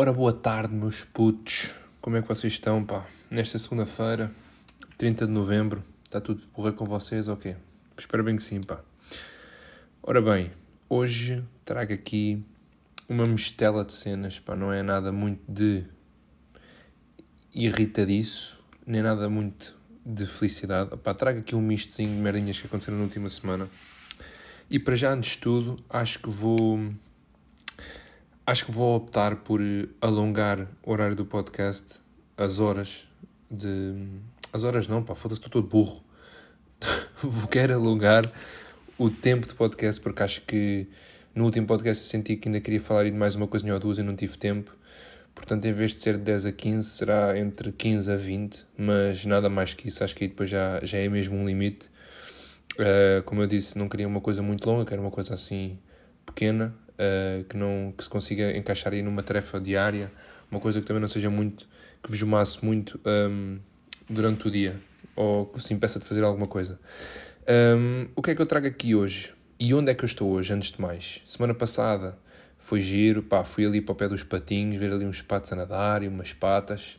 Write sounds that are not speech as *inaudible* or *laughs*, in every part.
Ora, boa tarde, meus putos. Como é que vocês estão, pá? Nesta segunda-feira, 30 de novembro, está tudo porra com vocês ou okay? quê? Espero bem que sim, pá. Ora bem, hoje trago aqui uma mistela de cenas, pá. Não é nada muito de irritadiço, nem nada muito de felicidade. Pá, trago aqui um mistozinho de merdinhas que aconteceram na última semana. E para já, antes de tudo, acho que vou Acho que vou optar por alongar o horário do podcast, as horas de. As horas não, pá, foda-se, estou todo burro. *laughs* vou querer alongar o tempo de podcast, porque acho que no último podcast eu senti que ainda queria falar de mais uma coisinha ou duas e não tive tempo. Portanto, em vez de ser de 10 a 15, será entre 15 a 20, mas nada mais que isso, acho que aí depois já, já é mesmo um limite. Uh, como eu disse, não queria uma coisa muito longa, quero uma coisa assim pequena, uh, que, não, que se consiga encaixar aí numa tarefa diária, uma coisa que também não seja muito, que vos masse muito um, ehm, durante o dia, ou que vos impeça de fazer alguma coisa. Um, ehm, o que é que eu trago aqui hoje? E onde é que eu estou hoje, antes de mais? Semana passada foi giro, pá, fui ali para o pé dos patinhos, ver ali uns patos a nadar e umas patas.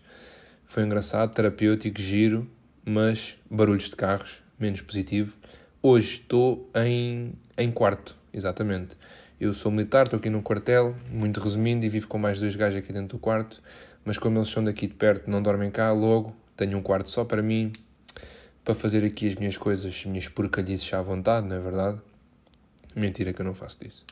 Foi engraçado, terapêutico, giro, mas barulhos de carros, menos positivo. Hoje estou em, em quarto, exatamente. Eu sou militar, estou aqui no quartel, muito resumindo, e vivo com mais dois gajos aqui dentro do quarto, mas como eles são daqui de perto, não dormem cá, logo tenho um quarto só para mim, para fazer aqui as minhas coisas, as minhas porcalhices à vontade, não é verdade? Mentira que eu não faço disso.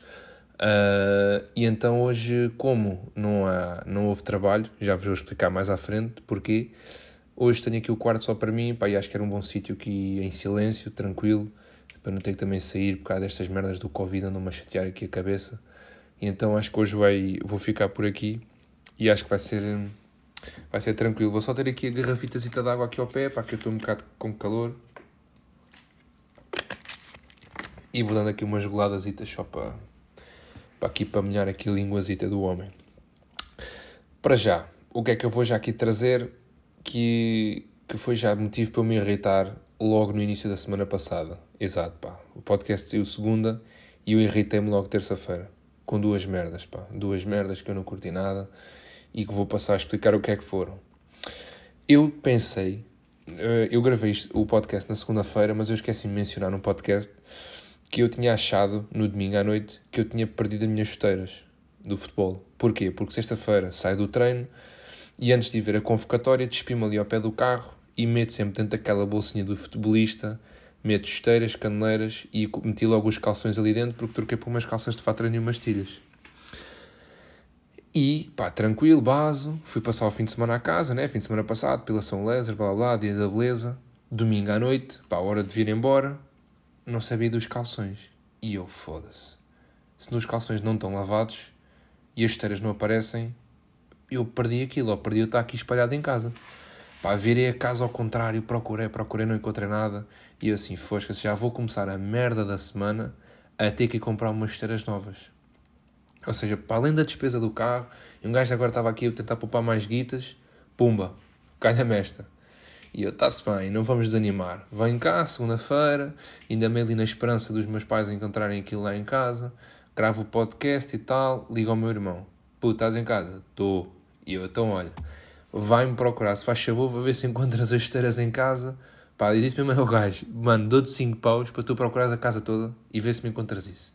Uh, e então hoje, como não, há, não houve trabalho, já vos vou explicar mais à frente porquê. Hoje tenho aqui o quarto só para mim, pá, e acho que era um bom sítio aqui em silêncio, tranquilo, para não ter que também sair por causa destas merdas do Covid, andam-me a chatear aqui a cabeça. E então acho que hoje vai, vou ficar por aqui e acho que vai ser, vai ser tranquilo. Vou só ter aqui a garrafitazita de água aqui ao pé, para que eu estou um bocado com calor. E vou dando aqui umas goladas só para, para aqui para melhor aqui a linguazita do homem. Para já, o que é que eu vou já aqui trazer que, que foi já motivo para eu me irritar logo no início da semana passada. Exato, pá. O podcast saiu segunda e eu irritei-me logo terça-feira. Com duas merdas, pá. Duas merdas que eu não curti nada e que vou passar a explicar o que é que foram. Eu pensei, eh, eu gravei o podcast na segunda-feira, mas eu esqueci de mencionar no podcast que eu tinha achado no domingo à noite que eu tinha perdido as minhas chuteiras do futebol. Porquê? Porque sexta-feira saio do treino e antes de ir ver a convocatória despimo ali ao pé do carro e meto sempre dentro daquela bolsinha do futebolista, meto esteiras, caneleiras e meti logo os calções ali dentro porque troquei por umas calças de fato e umas tilhas. E, pá, tranquilo, baso, fui passar o fim de semana à casa, né? Fim de semana passado, Lézer, blá blá blá, dia da beleza. Domingo à noite, pá, hora de vir embora, não sabia dos calções. E eu, foda-se. Se nos calções não estão lavados e as esteiras não aparecem, eu perdi aquilo, ou perdi o estar aqui espalhado em casa. Pá, virei a casa ao contrário, procurei, procurei, não encontrei nada. E assim, fosca já vou começar a merda da semana a ter que comprar umas esteiras novas. Ou seja, para além da despesa do carro, e um gajo agora estava aqui a tentar poupar mais guitas, pumba, calha-me esta. E eu, está-se bem, não vamos desanimar. Venho cá, segunda-feira, ainda meio ali na esperança dos meus pais encontrarem aquilo lá em casa, gravo o podcast e tal, ligo ao meu irmão. Puta, estás em casa? Estou. E eu, então olha, vai-me procurar, se faz favor, para ver se encontras as esteiras em casa. Pá, e disse mesmo ao gajo, mano, dou-te 5 paus para tu procurares a casa toda e ver se me encontras isso.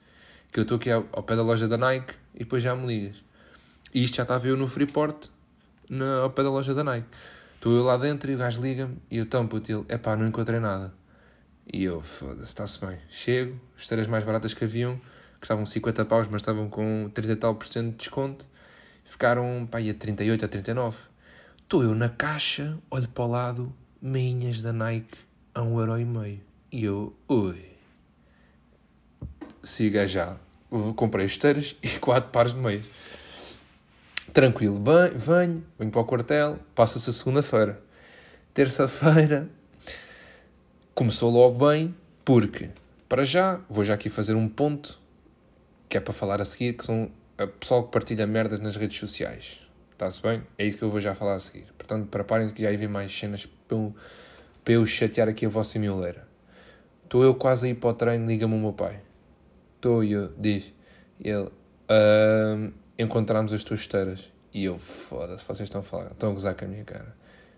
Que eu estou aqui ao, pé da loja da Nike e depois já me ligas. E isto já estava eu no Freeport, na, ao pé da loja da Nike. Estou eu lá dentro e o gajo liga-me e eu tampo ele, é pá, não encontrei nada. E eu, foda-se, está-se bem. Chego, as esteiras mais baratas que haviam, que estavam 50 paus, mas estavam com 30 e tal por cento de desconto, ficaram, pá, a 38 a 39. Estou eu na caixa, olho para o lado, meinhas da Nike a um euro e meio. E eu, ui. Siga já. Comprei esteiras e *laughs* quatro pares de meias. Tranquilo, venho, venho, para o quartel, passa-se a segunda-feira. Terça-feira começou logo bem, porque, para já, vou já aqui fazer um ponto que é para falar a seguir, que são a pessoal que partilha merdas nas redes sociais. Está-se bem? É isso que eu vou já falar a seguir. Portanto, preparem-se que já aí vem mais cenas para eu, para eu chatear aqui a vossa mioleira. Estou eu quase a ir para o treino, liga-me o meu pai. Estou eu, diz. Ele, uh, encontramos as tuas esteiras. E eu, foda-se, vocês estão a falar, estão a gozar com a minha cara.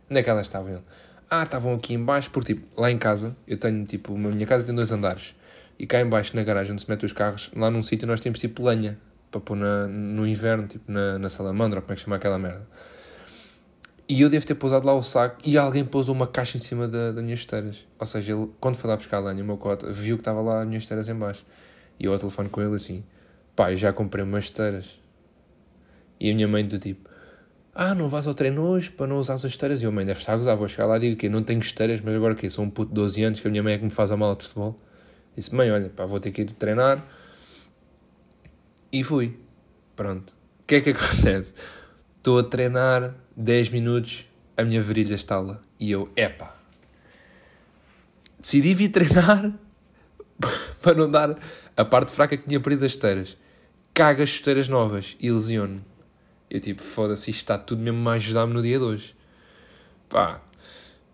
Onde é que elas estavam? Ele, ah, estavam aqui embaixo, porque tipo, lá em casa, eu tenho tipo, a minha casa tem dois andares. E cá embaixo, na garagem onde se mete os carros, lá num sítio nós temos tipo lenha, para pôr na, no inverno, tipo na, na salamandra, como é que chama aquela merda. E eu devo ter pousado lá o saco e alguém pousou uma caixa em cima da, das minhas esteiras. Ou seja, ele, quando foi lá buscar a lenha, o meu cota, viu que estava lá as minhas esteiras em baixo. E eu ao telefone com ele assim, pá, eu já comprei umas esteiras. E a minha mãe do tipo, ah, não vais ao treino hoje para não usar as esteiras? E eu, mãe, deve estar a gozar, vou chegar lá e digo que não tenho esteiras, mas agora que sou um puto de 12 anos, que a minha mãe é que me faz a mala de futebol. Disse, mãe, olha, pá, vou ter que ir treinar. E fui. Pronto. O que é que *laughs* acontece? Estou a treinar 10 minutos, a minha virilha estala. E eu, epá. Decidi vir treinar *laughs* para não dar a parte fraca que tinha perdido as esteiras. Caga as esteiras novas e lesiono. Eu tipo, foda-se, isto está tudo mesmo a ajudar-me no dia de hoje. Pá,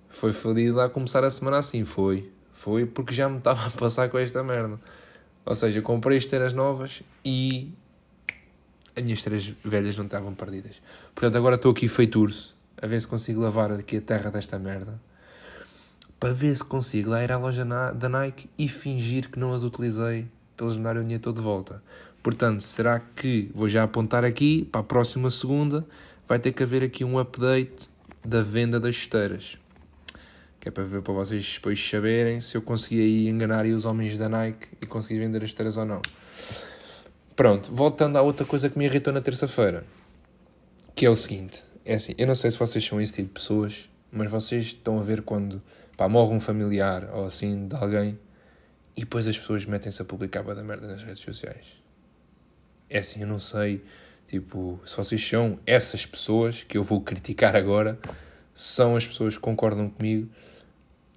foi fodido lá começar a semana assim, foi. Foi porque já me estava *laughs* a passar com esta merda. Ou seja, comprei esteiras novas e as minhas esteiras velhas não estavam perdidas. Portanto, agora estou aqui feito urso, a ver se consigo lavar aqui a terra desta merda. Para ver se consigo lá ir à loja da Nike e fingir que não as utilizei para eles me darem o de volta. Portanto, será que vou já apontar aqui para a próxima segunda? Vai ter que haver aqui um update da venda das esteiras que é para ver para vocês depois saberem se eu consegui aí enganar aí os homens da Nike e consegui vender as esteiras ou não. Pronto, voltando à outra coisa que me irritou na terça-feira, que é o seguinte, é assim, eu não sei se vocês são esse tipo de pessoas, mas vocês estão a ver quando pá, morre um familiar ou assim de alguém e depois as pessoas metem-se a publicar da merda nas redes sociais. É assim, eu não sei, tipo, se vocês são essas pessoas que eu vou criticar agora, são as pessoas que concordam comigo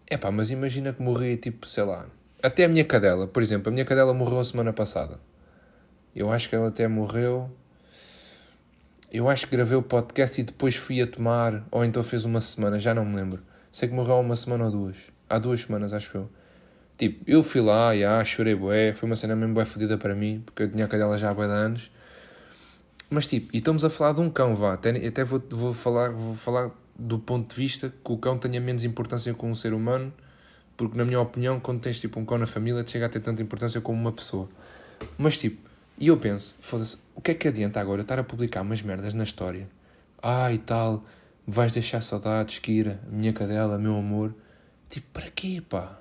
é pá, mas imagina que morri, tipo, sei lá. Até a minha cadela, por exemplo, a minha cadela morreu a semana passada. Eu acho que ela até morreu. Eu acho que gravei o podcast e depois fui a tomar, ou então fez uma semana, já não me lembro. Sei que morreu há uma semana ou duas. Há duas semanas, acho eu. Tipo, eu fui lá, já, chorei bué, foi uma cena mesmo bué fodida para mim, porque eu tinha a cadela já há bué de anos. Mas tipo, e estamos a falar de um cão, vá, até, até vou, vou, falar, vou falar do ponto de vista que o cão tenha menos importância como um ser humano, porque, na minha opinião, quando tens tipo um cão na família, te chega a ter tanta importância como uma pessoa. Mas tipo, e eu penso, foda-se, o que é que adianta agora estar a publicar umas merdas na história? Ah, e tal, vais deixar saudades, Kira, minha cadela, meu amor. Tipo, para quê, pá?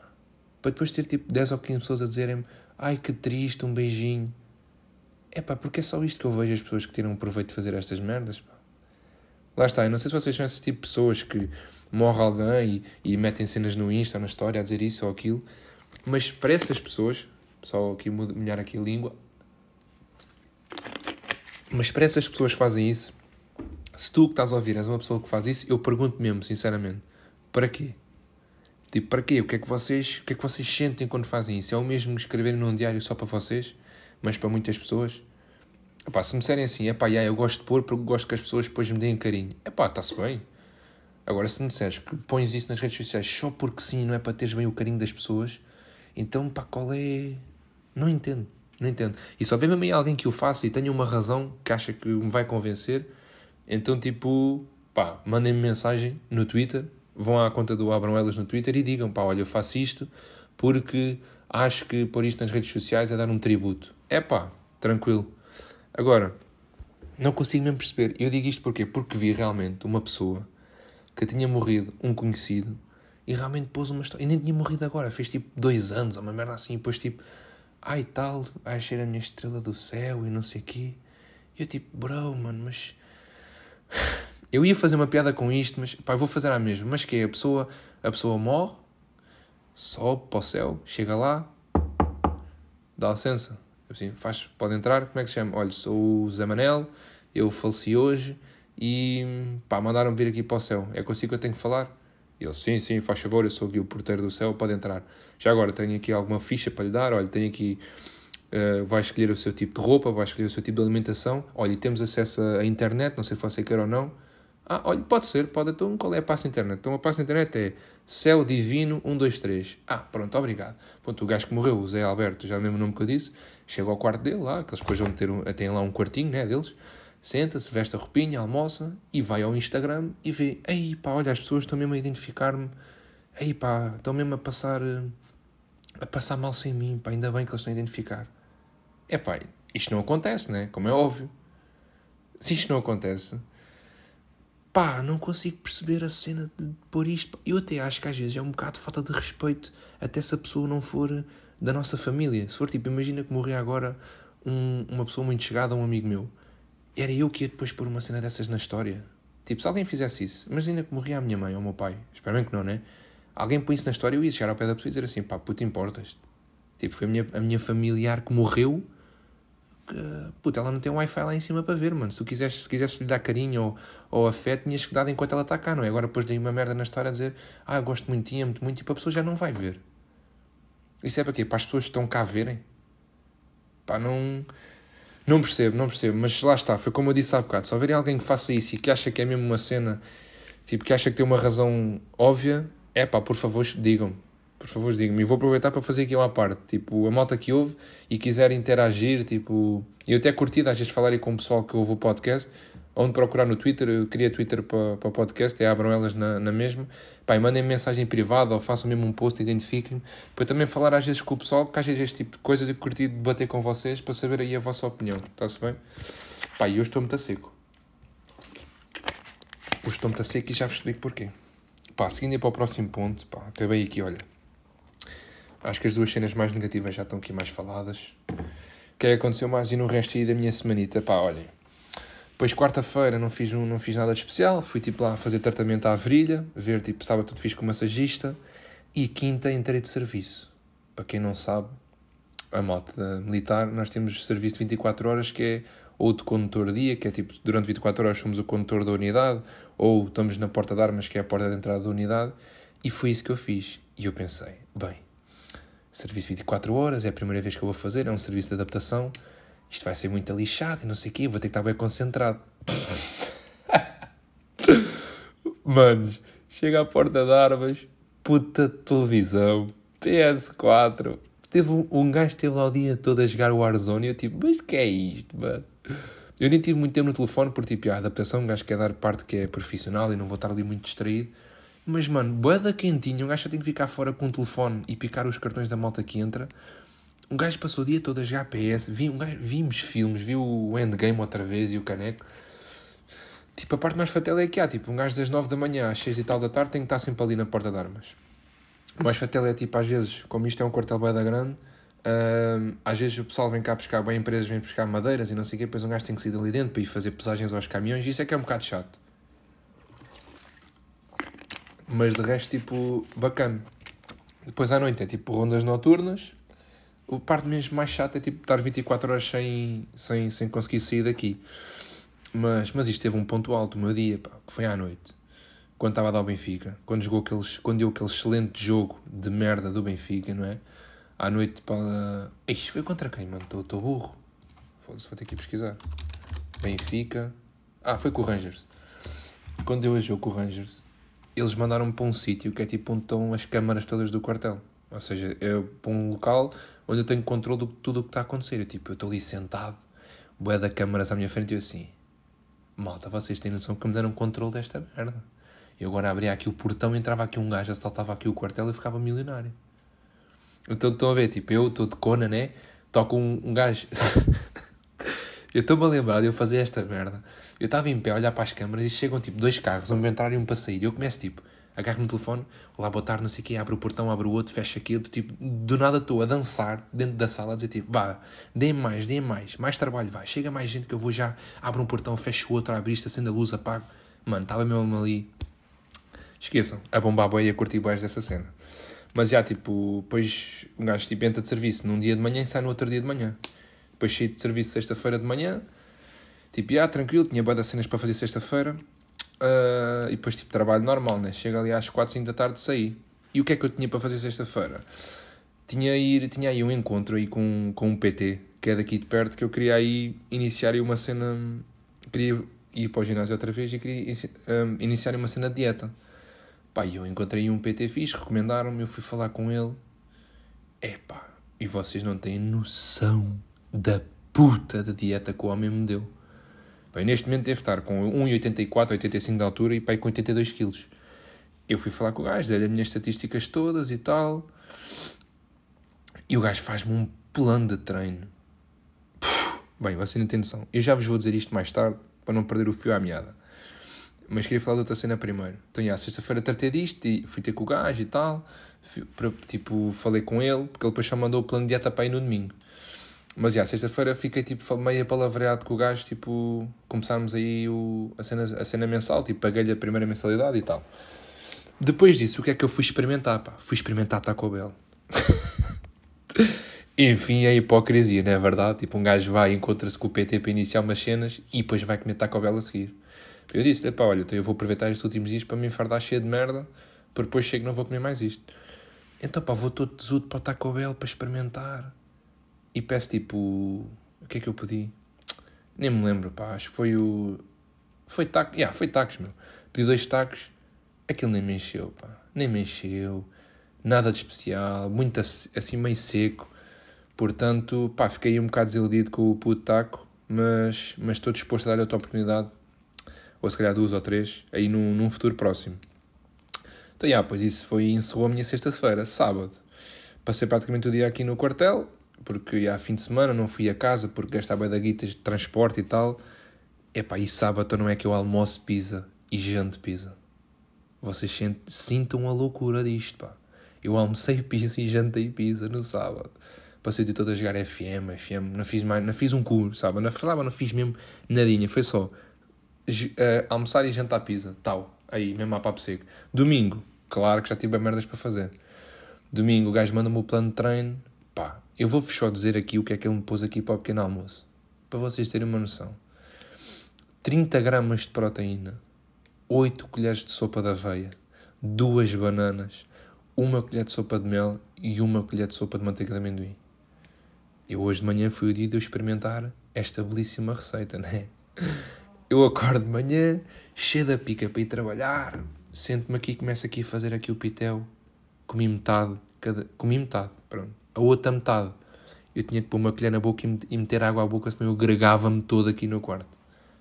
Para depois ter tipo 10 ou 15 pessoas a dizerem-me, ai que triste, um beijinho. É pá, porque é só isto que eu vejo as pessoas que tiram proveito de fazer estas merdas, pá. Lá está, eu não sei se vocês são esse tipo de pessoas que morre alguém e, e metem cenas no Insta, na história, a dizer isso ou aquilo, mas para essas pessoas, só aqui molhar aqui a língua, mas para essas pessoas que fazem isso, se tu que estás a ouvir és uma pessoa que faz isso, eu pergunto mesmo, sinceramente, para quê? Tipo, para quê? O que é que vocês, o que é que vocês sentem quando fazem isso? É o mesmo que escreverem num diário só para vocês, mas para muitas pessoas? Epá, se me disserem assim, epá, yeah, eu gosto de pôr porque gosto que as pessoas depois me deem carinho. Epá, está-se bem. Agora, se me disseres que pões isso nas redes sociais só porque sim, não é para teres bem o carinho das pessoas, então, pá, qual é... Não entendo. Não entendo. E só vê mesmo aí alguém que o faça e tenha uma razão que acha que me vai convencer, então, tipo, pá, mandem-me mensagem no Twitter, vão à conta do Abram Elas no Twitter e digam, pá, olha, eu faço isto porque acho que pôr isto nas redes sociais é dar um tributo. É pá, tranquilo. Agora, não consigo mesmo perceber. Eu digo isto porquê? Porque vi realmente uma pessoa que tinha morrido, um conhecido, e realmente pôs uma história. E nem tinha morrido agora, fez tipo dois anos, uma merda assim, e depois tipo, ai tal, vai ser a minha estrela do céu e não sei o quê. E eu tipo, bro, mano, mas. *sighs* Eu ia fazer uma piada com isto, mas pá, vou fazer a mesma. Mas que é? A pessoa, a pessoa morre, sobe para o céu, chega lá, dá licença, Assim, faz, pode entrar, como é que se chama? Olha, sou o Zé Manel, eu faleci hoje e pá, mandaram-me vir aqui para o céu. É consigo que eu tenho que falar? Ele, sim, sim, faz favor, eu sou aqui o porteiro do céu, pode entrar. Já agora tenho aqui alguma ficha para lhe dar, olha, tenho aqui, uh, vai escolher o seu tipo de roupa, vai escolher o seu tipo de alimentação, olha, temos acesso à internet, não sei se você quer ou não. Ah, olha, pode ser, pode, então qual é a passa internet? Então a passa internet é Céu Divino 123. Ah, pronto, obrigado. Pronto, o gajo que morreu, o Zé Alberto, já é o nome que eu disse, chega ao quarto dele lá, que eles depois vão ter um, têm lá um quartinho, né, deles, Senta-se, veste a roupinha, almoça e vai ao Instagram e vê, ei pá, olha, as pessoas estão mesmo a identificar-me, ei pá, estão mesmo a passar, eh, a passar mal sem mim, pá, ainda bem que eles estão a identificar. É pá, isto não acontece, né? Como é óbvio. Se isto não acontece, pá, não consigo perceber a cena de pôr isto. Eu até acho que às vezes é um bocado falta de respeito, até se a pessoa não for da nossa família. Se for tipo, imagina que morrer agora um, uma pessoa muito chegada, um amigo meu, era eu que ia depois pôr uma cena dessas na história. Tipo, se alguém fizesse isso, imagina que morria a minha mãe ou o meu pai, espero bem que não, né? Alguém põe isso na história, eu ia chegar ao pé da pessoa e dizer assim, pá, puto, importas. Tipo, foi a minha, a minha familiar que morreu puta, ela não tem um Wi-Fi lá em cima para ver, mano. Se tu quisesse, se quisesse lhe dar carinho ou, ou afeto, tinhas que dar enquanto ela está cá, não é? Agora depois daí uma merda na história a dizer, ah, gosto muito de amo-te muito, tipo, a pessoa já não vai ver. Isso é para quê? Para as pessoas que estão cá verem? Pá, não... Não percebo, não percebo, mas lá está, foi como eu disse há bocado, se houver alguém que faça isso e que acha que é mesmo uma cena, tipo, que acha que tem uma razão óbvia, é pá, por favor, digam-me, por favor, digam-me. E vou aproveitar para fazer aqui uma parte. Tipo, a malta que ouve e quiser interagir, tipo. Eu até curti, às vezes, falar com o pessoal que ouve o podcast. Onde procurar no Twitter, eu queria Twitter para, para o podcast, é abram elas na, na mesma. Pá, e mandem mensagem privada ou façam mesmo um post, identifiquem-me. Para também falar às vezes com o pessoal, porque às vezes este tipo de coisas eu curti debater com vocês para saber aí a vossa opinião. Está-se bem? Pá, e hoje estou muito a seco. Hoje estou muito a seco e já vos explico porquê. Pá, seguindo aí para o próximo ponto, pá, acabei aqui, olha. Acho que as duas cenas mais negativas já estão aqui mais faladas. O que é que aconteceu mais e no resto aí da minha semanita? Pá, olhem. Depois, quarta-feira, não fiz, não fiz nada de especial. Fui, tipo, lá fazer tratamento à virilha. Ver, tipo, estava tudo fixe com o massagista. E quinta, entrei de serviço. Para quem não sabe, a moto militar, nós temos serviço de 24 horas, que é ou de condutor dia, que é tipo, durante 24 horas somos o condutor da unidade, ou estamos na porta de armas, que é a porta de entrada da unidade. E foi isso que eu fiz. E eu pensei, bem, serviço 24 horas, é a primeira vez que eu vou fazer, é um serviço de adaptação, isto vai ser muito lixado e não sei o quê, vou ter que estar bem concentrado. *laughs* Manos, chega à porta de armas, puta televisão, PS4. Teve um, um gajo esteve lá o dia todo a jogar o Warzone e eu tipo, mas que é isto, mano? Eu nem tive muito tempo no telefone porque tipo, a adaptação, um gajo quer dar parte que é profissional e não vou estar ali muito distraído. Mas, mano, boeda quentinha, um gajo tem que ficar fora com o telefone e picar os cartões da malta que entra. Um gajo passou o dia todo a jogar PS, vi, um gajo, vimos filmes, viu o Endgame outra vez e o Caneco. Tipo, a parte mais fatal é que há, tipo, um gajo das 9 da manhã às 6 e tal da tarde tem que estar sempre ali na porta de armas. O mais fatal é, tipo, às vezes, como isto é um quartel da grande, uh, às vezes o pessoal vem cá buscar, bem empresas vêm buscar madeiras e não sei o quê, depois um gajo tem que sair dali dentro para ir fazer pesagens aos caminhões, e isso é que é um bocado chato. Mas de resto, tipo, bacana. Depois à noite é tipo rondas noturnas. O parte mesmo mais chato é tipo estar 24 horas sem, sem, sem conseguir sair daqui. Mas, mas isto teve um ponto alto o meu dia, pá, que foi à noite. Quando estava a dar o Benfica. Quando, jogou aqueles, quando deu aquele excelente jogo de merda do Benfica, não é? À noite para. Ixi, foi contra quem, mano? Estou burro. Foda-se, vou ter que ir pesquisar. Benfica. Ah, foi com o Rangers. Quando deu o jogo com o Rangers, eles mandaram-me para um sítio que é tipo onde estão as câmaras todas do quartel. Ou seja, é para um local onde eu tenho controle de tudo o que está a acontecer. Eu, tipo, eu estou ali sentado, boé da câmaras à minha frente e eu assim, malta, vocês têm noção que me deram controle desta merda. Eu agora abria aqui o portão, entrava aqui um gajo, assaltava aqui o quartel e ficava milionário. Então estão a ver, tipo, eu estou de cona, né? Toco um, um gajo. *laughs* eu estou-me a lembrar de eu fazer esta merda. Eu estava em pé a olhar para as câmaras e chegam tipo dois carros, um para entrar e um para sair. E eu começo tipo, agarro no telefone, olá, boa tarde, não sei o quê, abro o portão, abro o outro, fecho aquilo, tipo, do nada estou a dançar dentro da sala, a dizer tipo, vá, dê mais, dê mais, mais trabalho, vai, chega mais gente que eu vou já, abro um portão, fecho o outro, abro isto, acendo a luz, apago. Mano, estava mesmo ali. Esqueçam, a bombar boi e a curtir boias dessa cena. Mas já, tipo, depois um gajo tipo, entra de serviço num dia de manhã e sai no outro dia de manhã. Depois saí de serviço sexta-feira de manhã, Tipo, ah, tranquilo, tinha boas cenas para fazer sexta-feira. Uh, e depois, tipo, trabalho normal, né? Chega ali às 4, 5 da tarde, saí. E o que é que eu tinha para fazer sexta-feira? Tinha, ir, tinha aí um encontro aí com, com um PT, que é daqui de perto, que eu queria aí iniciar aí uma cena... Queria ir para o ginásio outra vez e queria um, iniciar uma cena de dieta. Pá, eu encontrei um PT fixe, recomendaram-me, eu fui falar com ele. Epá, e vocês não têm noção da puta de dieta que o homem me deu. Eu neste momento devo estar com 1,84, 85 de altura e pá, com 82 quilos. Eu fui falar com o gajo, dei-lhe as minhas estatísticas todas e tal. E o gajo faz-me um plano de treino. Puf, bem, você não tem noção. Eu já vos vou dizer isto mais tarde, para não perder o fio à meada. Mas queria falar da outra cena primeiro. Então, já, sexta-feira tratei disto e fui ter com o gajo e tal. Fui, tipo, falei com ele, porque ele depois só mandou o plano de dieta para ir no domingo. Mas, já, sexta-feira fiquei, tipo, meio palavreado com o gajo, tipo, começarmos aí o, a, cena, a cena mensal, tipo, paguei-lhe a primeira mensalidade e tal. Depois disso, o que é que eu fui experimentar, pá? Fui experimentar Taco Bell. *laughs* Enfim, a hipocrisia, não é verdade? Tipo, um gajo vai, encontra-se com o PT para iniciar umas cenas e depois vai comer Taco Bell a seguir. Eu disse-lhe, pá, olha, então eu vou aproveitar estes últimos dias para me enfardar cheio de merda, para depois chego e não vou comer mais isto. Então, pá, vou todo tesudo para o Taco Bell para experimentar. E peço, tipo, o que é que eu pedi? Nem me lembro, pá, acho que foi o... Foi tacos, yeah, foi tacos, meu. Pedi dois tacos, aquilo nem me encheu, pá, nem me encheu. Nada de especial, muito assim meio seco. Portanto, pá, fiquei um bocado desiludido com o puto taco, mas, mas estou disposto a dar outra oportunidade ou se calhar duas ou três, aí num, num futuro próximo. Então, já, pois isso foi, encerrou a minha sexta-feira, sábado. Passei praticamente o dia aqui no quartel, porque já fim de semana não fui a casa, porque gastava da guitas de transporte e tal. Epá, e sábado não é que eu almoço pizza e janto pizza. Vocês sintam a loucura disto, pá. Eu almocei *laughs* pizza e jantei pizza no sábado. Passei o dia todo a jogar FM, FM, não fiz mais, não fiz um curso, sabe? Não falava, não fiz mesmo nadinha, foi só uh, almoçar e jantar pizza, tal, aí, mesmo a papo seco. Domingo, claro que já tive merdas para fazer. Domingo, o gajo manda-me o plano de treino, eu vou só dizer aqui o que é que ele me pôs aqui para o pequeno almoço, para vocês terem uma noção. 30 gramas de proteína, 8 colheres de sopa de aveia, 2 bananas, uma colher de sopa de mel e uma colher de sopa de manteiga de amendoim. Eu hoje de manhã fui o dia de eu experimentar esta belíssima receita, né? eu acordo de manhã, cheio da pica para ir trabalhar, sento-me aqui e começo aqui a fazer aqui o pitel, comi metade, cada... comi metade, pronto. A outra metade, eu tinha que pôr uma colher na boca e meter água à boca, senão eu gregava-me todo aqui no quarto.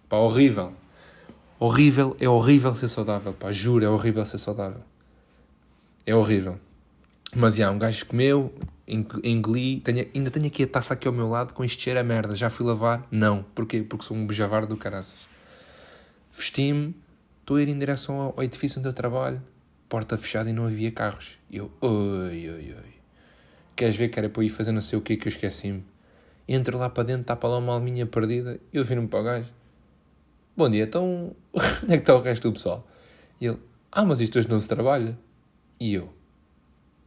Pá, horrível. Horrível, é horrível ser saudável, pá, juro, é horrível ser saudável. É horrível. Mas, já, um gajo comeu, engoli, tenho, ainda tenho aqui a taça aqui ao meu lado com este cheiro a merda. Já fui lavar? Não. Porquê? Porque sou um bejavar do caraças. Vesti-me, estou a ir em direção ao, edifício onde eu trabalho, porta fechada e não havia carros. E eu, oi, oi, oi. Queres ver que era para ir fazer não sei o que que eu esqueci-me? Entro lá para dentro, está para lá uma alminha perdida, eu viro-me para o gajo. Bom dia, então, *laughs* onde é que está o resto do pessoal? E ele, ah, mas isto hoje não se trabalha. E eu,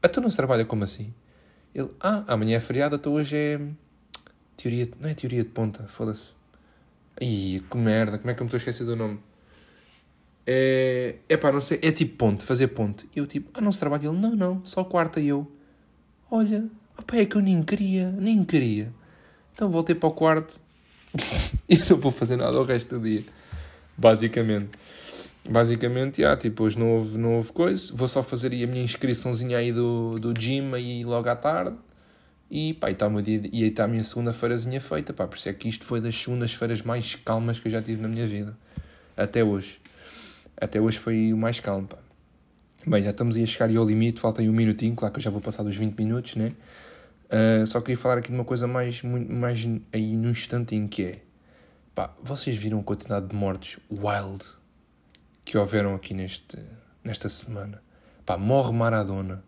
ah, tu não se trabalha como assim? Ele, ah, amanhã é feriado, então hoje é teoria, não é teoria de ponta, foda-se. Ih, que merda, como é que eu me estou a esquecer do nome? É, é pá, não sei, é tipo ponte, fazer ponte. E eu tipo, ah, não se trabalha? Ele, não, não, só quarta e eu. Olha, opá, é que eu nem queria, nem queria. Então voltei para o quarto *laughs* e não vou fazer nada o resto do dia. Basicamente. Basicamente, yeah, tipo, hoje não houve, não houve coisa. Vou só fazer a minha inscriçãozinha aí do, do gym aí logo à tarde. E pá, está e aí está a minha segunda-feirazinha feita, pá, por isso é que isto foi das segundas-feiras mais calmas que eu já tive na minha vida. Até hoje. Até hoje foi o mais calmo, pá. Bem, já estamos aí a chegar ao limite, falta aí um minutinho, claro que eu já vou passar dos 20 minutos, né? Uh, só queria falar aqui de uma coisa mais, mais aí no instantinho que é... Pá, vocês viram a quantidade de mortes wild que houveram aqui neste, nesta semana? Pá, morre Maradona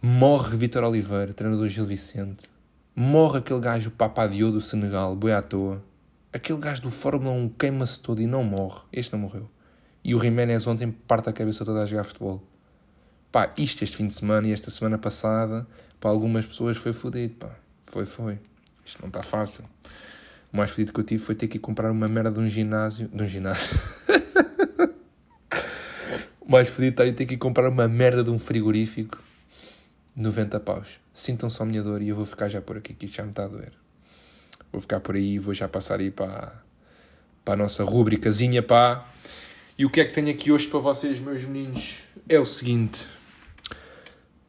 Morre Vitor Oliveira, treinador Gil Vicente. Morre aquele gajo Papadio do Senegal, boi à toa. Aquele gajo do Fórmula 1 queima-se todo e não morre. Este não morreu. E o Jiménez ontem parte a cabeça toda a jogar futebol. Pá, isto este fim de semana e esta semana passada, para algumas pessoas foi fodido, pá. Foi, foi. Isto não está fácil. O mais fodido que eu tive foi ter que comprar uma merda de um ginásio. De um ginásio. *laughs* o mais fodido está eu ter que comprar uma merda de um frigorífico 90 paus. Sintam só a minha dor e eu vou ficar já por aqui, que já me está a doer. Vou ficar por aí e vou já passar aí para, para a nossa rubricazinha, pá. E o que é que tenho aqui hoje para vocês, meus meninos? É o seguinte.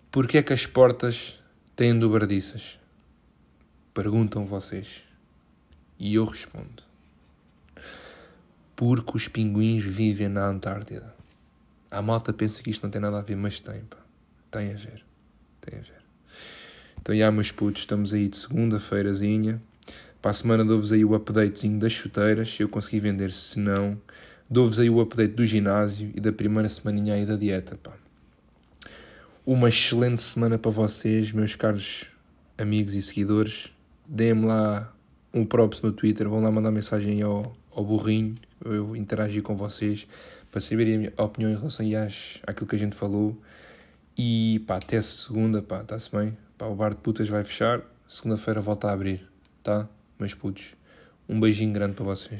Porquê é que as portas têm dobradiças? Perguntam vocês. E eu respondo. porque os pinguins vivem na Antártida. A malta pensa que isto não tem nada a ver, mas tem, pá. Tem a ver. Tem a ver. Então, já, meus putos, estamos aí de segunda-feirazinha. Para a semana dou-vos aí o updatezinho das chuteiras, se eu conseguir vender, se não. Dou-vos aí o update do ginásio e da primeira semaninha aí da dieta, pá. Uma excelente semana para vocês, meus caros amigos e seguidores. Deem-me lá um props no Twitter, vão lá mandar mensagem ao, ao burrinho, eu interagir com vocês para saberem a minha opinião em relação às, àquilo que a gente falou. E pá, até segunda, pá, está-se bem. Pá, o bar de putas vai fechar, segunda-feira volta a abrir, tá? Meus putos. Um beijinho grande para vocês.